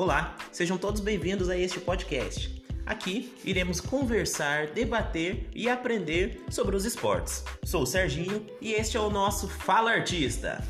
Olá, sejam todos bem-vindos a este podcast. Aqui iremos conversar, debater e aprender sobre os esportes. Sou o Serginho e este é o nosso Fala Artista.